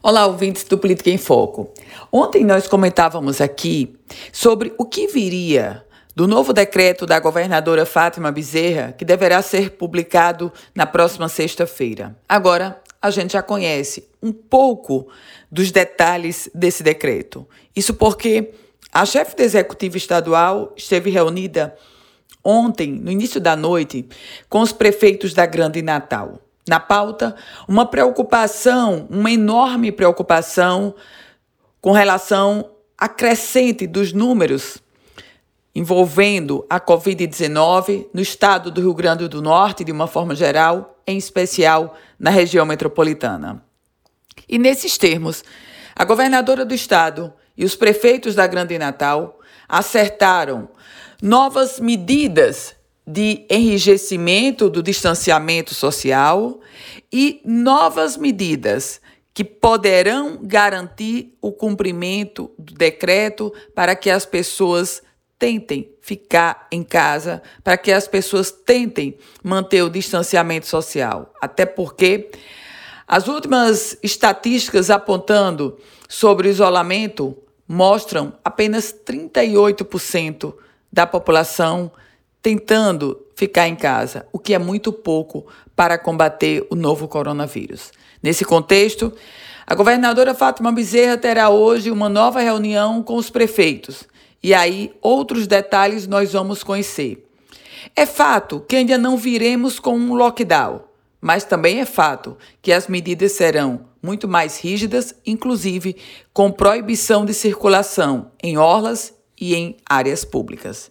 Olá, ouvintes do Política em Foco. Ontem nós comentávamos aqui sobre o que viria do novo decreto da governadora Fátima Bezerra, que deverá ser publicado na próxima sexta-feira. Agora, a gente já conhece um pouco dos detalhes desse decreto. Isso porque a chefe do executivo estadual esteve reunida ontem, no início da noite, com os prefeitos da Grande Natal na pauta uma preocupação, uma enorme preocupação com relação à crescente dos números envolvendo a Covid-19 no estado do Rio Grande do Norte, de uma forma geral, em especial na região metropolitana. E nesses termos, a governadora do estado e os prefeitos da Grande Natal acertaram novas medidas de enrijecimento do distanciamento social e novas medidas que poderão garantir o cumprimento do decreto para que as pessoas tentem ficar em casa, para que as pessoas tentem manter o distanciamento social. Até porque as últimas estatísticas apontando sobre o isolamento mostram apenas 38% da população tentando ficar em casa, o que é muito pouco para combater o novo coronavírus. Nesse contexto, a governadora Fátima Bezerra terá hoje uma nova reunião com os prefeitos. E aí, outros detalhes nós vamos conhecer. É fato que ainda não viremos com um lockdown, mas também é fato que as medidas serão muito mais rígidas, inclusive com proibição de circulação em orlas e em áreas públicas.